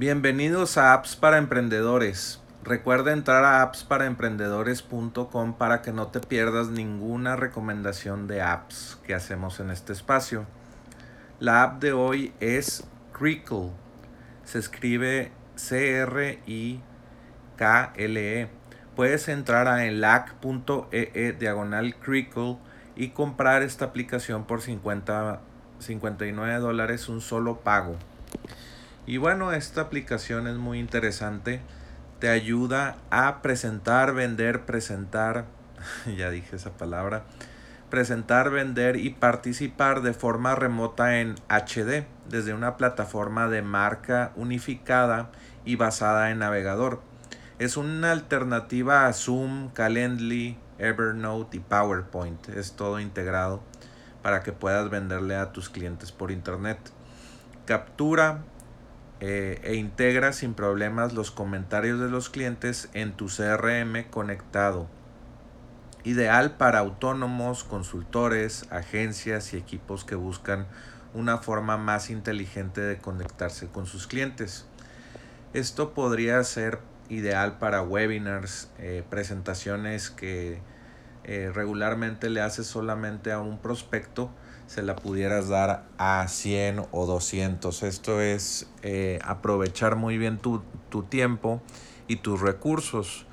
Bienvenidos a Apps para Emprendedores. Recuerda entrar a appsparaemprendedores.com para que no te pierdas ninguna recomendación de apps que hacemos en este espacio. La app de hoy es Crickle. Se escribe C-R-I-K-L-E. Puedes entrar a enlac.ee e diagonal Crickle y comprar esta aplicación por 50, 59 dólares un solo pago. Y bueno, esta aplicación es muy interesante. Te ayuda a presentar, vender, presentar, ya dije esa palabra, presentar, vender y participar de forma remota en HD desde una plataforma de marca unificada y basada en navegador. Es una alternativa a Zoom, Calendly, Evernote y PowerPoint. Es todo integrado para que puedas venderle a tus clientes por internet. Captura eh, e integra sin problemas los comentarios de los clientes en tu CRM conectado. Ideal para autónomos, consultores, agencias y equipos que buscan una forma más inteligente de conectarse con sus clientes. Esto podría ser ideal para webinars, eh, presentaciones que eh, regularmente le haces solamente a un prospecto se la pudieras dar a 100 o 200. Esto es eh, aprovechar muy bien tu, tiempo y tus recursos.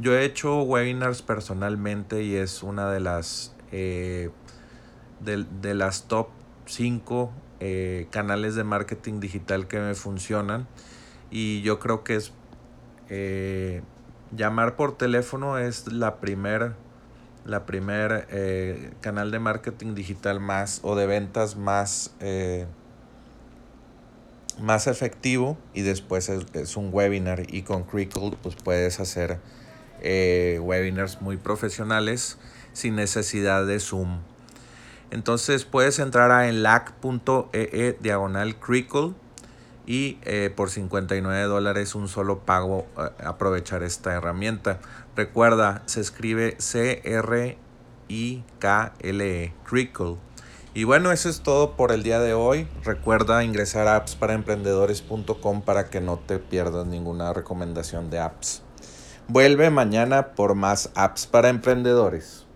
Yo he hecho webinars personalmente y es una de las, eh, de, las top 5 eh, canales de marketing digital que me funcionan. Y yo creo que es llamar por teléfono es la primera la primer eh, canal de marketing digital más o de ventas más, eh, más efectivo y después es, un webinar y con Crickle pues puedes hacer eh, webinars muy profesionales sin necesidad de Zoom. Entonces puedes entrar a enlac.ee diagonal Crickle y eh, por 59 dólares un solo pago eh, aprovechar esta herramienta. Recuerda, se escribe C-R-I-K-L-E, Crickle. Y bueno, eso es todo por el día de hoy. Recuerda ingresar a appsparaemprendedores.com para que no te pierdas ninguna recomendación de apps. Vuelve mañana por más apps para emprendedores.